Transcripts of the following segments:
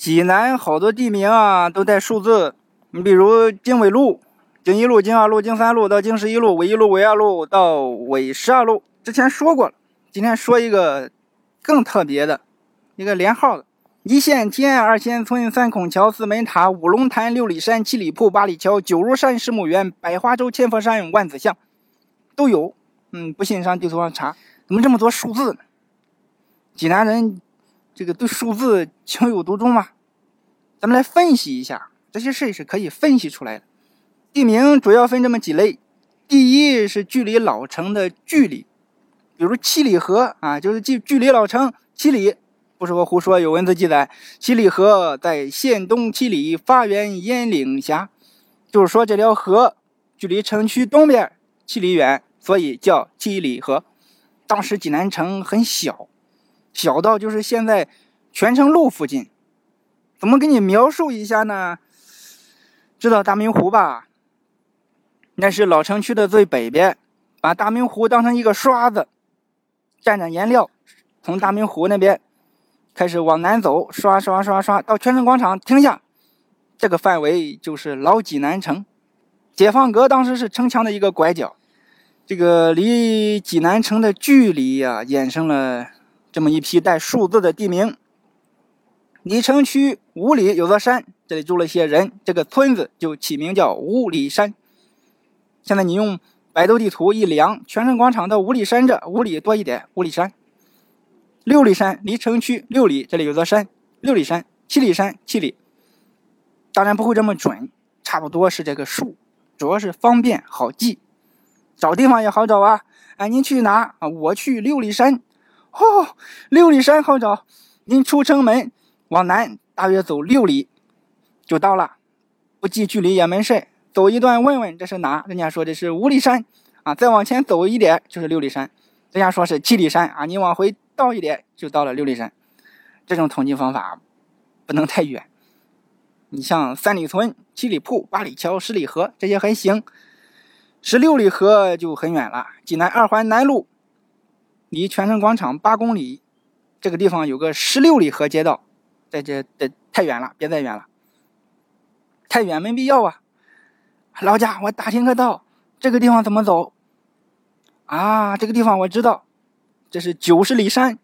济南好多地名啊都带数字，你比如经纬路、经一路、经二路、经三路到经十一路、纬一路、纬二路到纬十二路，之前说过了。今天说一个更特别的，一个连号的：一线天、二线村、三孔桥、四门塔、五龙潭、六里山、七里铺、八里桥、九如山、石母园、百花洲、千佛山、万子巷，都有。嗯，不信上地图上查，怎么这么多数字呢？济南人。这个对数字情有独钟嘛？咱们来分析一下，这些事是可以分析出来的。地名主要分这么几类：第一是距离老城的距离，比如七里河啊，就是距距离老城七里，不是我胡说，有文字记载。七里河在县东七里，发源鄢岭峡，就是说这条河距离城区东边七里远，所以叫七里河。当时济南城很小。小到就是现在泉城路附近，怎么给你描述一下呢？知道大明湖吧？那是老城区的最北边，把大明湖当成一个刷子，蘸着颜料，从大明湖那边开始往南走，刷刷刷刷到泉城广场停下，这个范围就是老济南城。解放阁当时是城墙的一个拐角，这个离济南城的距离呀，衍生了。这么一批带数字的地名，离城区五里有座山，这里住了些人，这个村子就起名叫五里山。现在你用百度地图一量，泉城广场到五里山这五里多一点，五里山。六里山离城区六里，这里有座山，六里山。七里山七里，当然不会这么准，差不多是这个数，主要是方便好记，找地方也好找啊。哎，您去哪啊？我去六里山。哦，六里山好找。您出城门往南，大约走六里就到了。不计距离也没事，走一段问问这是哪？人家说这是五里山啊。再往前走一点就是六里山，人家说是七里山啊。你往回倒一点就到了六里山。这种统计方法不能太远。你像三里村、七里铺、八里桥、十里河这些还行，十六里河就很远了。济南二环南路。离泉城广场八公里，这个地方有个十六里河街道，在这这太远了，别再远了，太远没必要啊。老贾我打听个道，这个地方怎么走？啊，这个地方我知道，这是九十里山，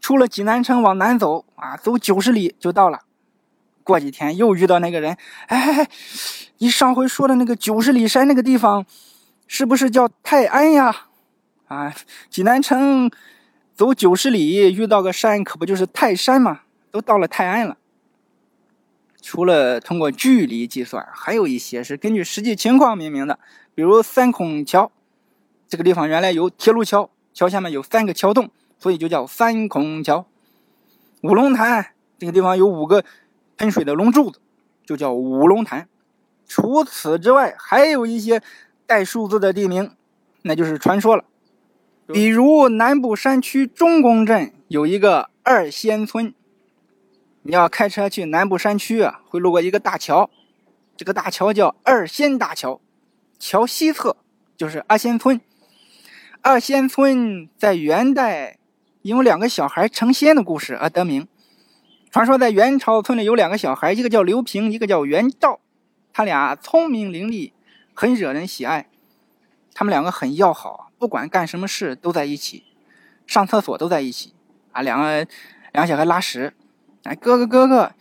出了济南城往南走啊，走九十里就到了。过几天又遇到那个人，哎，你上回说的那个九十里山那个地方，是不是叫泰安呀？啊，济南城走九十里遇到个山，可不就是泰山吗？都到了泰安了。除了通过距离计算，还有一些是根据实际情况命名的。比如三孔桥，这个地方原来有铁路桥，桥下面有三个桥洞，所以就叫三孔桥。五龙潭这个地方有五个喷水的龙柱子，就叫五龙潭。除此之外，还有一些带数字的地名，那就是传说了。比如南部山区中宫镇有一个二仙村，你要开车去南部山区啊，会路过一个大桥，这个大桥叫二仙大桥，桥西侧就是二仙村。二仙村在元代因为两个小孩成仙的故事而得名。传说在元朝村里有两个小孩，一个叫刘平，一个叫元照，他俩聪明伶俐，很惹人喜爱，他们两个很要好。不管干什么事都在一起，上厕所都在一起啊！两个两个小孩拉屎，哎，哥哥哥哥，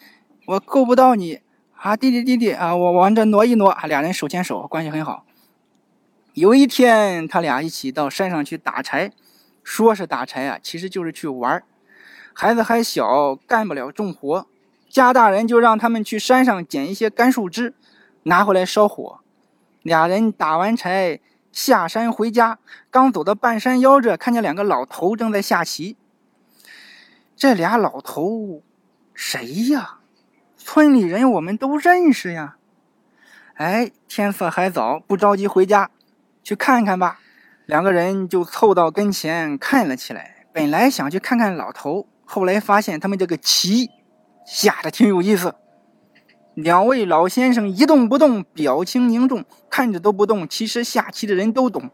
我够不到你啊！弟弟弟弟啊，我往这挪一挪啊！俩人手牵手，关系很好。有一天，他俩一起到山上去打柴，说是打柴啊，其实就是去玩孩子还小，干不了重活，家大人就让他们去山上捡一些干树枝，拿回来烧火。俩人打完柴。下山回家，刚走到半山腰这，看见两个老头正在下棋。这俩老头谁呀？村里人我们都认识呀。哎，天色还早，不着急回家，去看看吧。两个人就凑到跟前看了起来。本来想去看看老头，后来发现他们这个棋下的挺有意思。两位老先生一动不动，表情凝重，看着都不动。其实下棋的人都懂，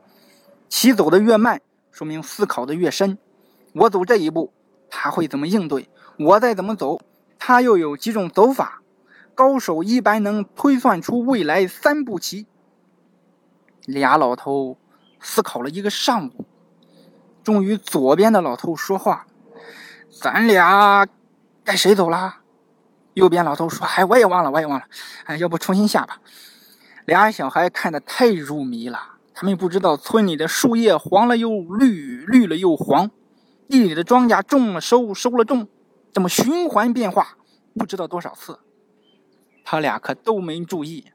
棋走得越慢，说明思考的越深。我走这一步，他会怎么应对？我再怎么走，他又有几种走法，高手一般能推算出未来三步棋。俩老头思考了一个上午，终于左边的老头说话：“咱俩该谁走了？”右边老头说：“哎，我也忘了，我也忘了。哎，要不重新下吧。”俩小孩看得太入迷了，他们不知道村里的树叶黄了又绿，绿了又黄，地里的庄稼种了收，收了种。这么循环变化，不知道多少次，他俩可都没注意。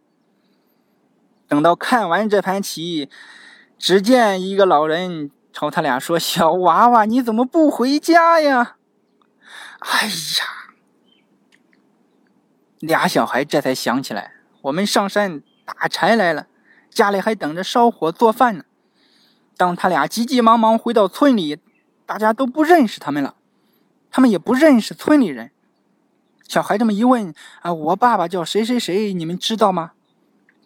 等到看完这盘棋，只见一个老人朝他俩说：“小娃娃，你怎么不回家呀？”哎呀，俩小孩这才想起来，我们上山打柴来了，家里还等着烧火做饭呢。当他俩急急忙忙回到村里，大家都不认识他们了。他们也不认识村里人，小孩这么一问啊，我爸爸叫谁谁谁，你们知道吗？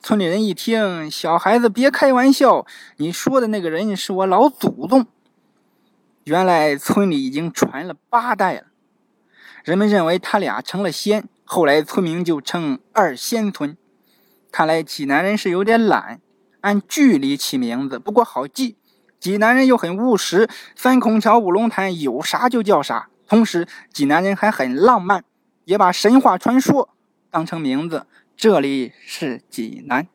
村里人一听，小孩子别开玩笑，你说的那个人是我老祖宗。原来村里已经传了八代了，人们认为他俩成了仙，后来村民就称二仙村。看来济南人是有点懒，按距离起名字，不过好记。济南人又很务实，三孔桥五龙潭有啥就叫啥。同时，济南人还很浪漫，也把神话传说当成名字。这里是济南。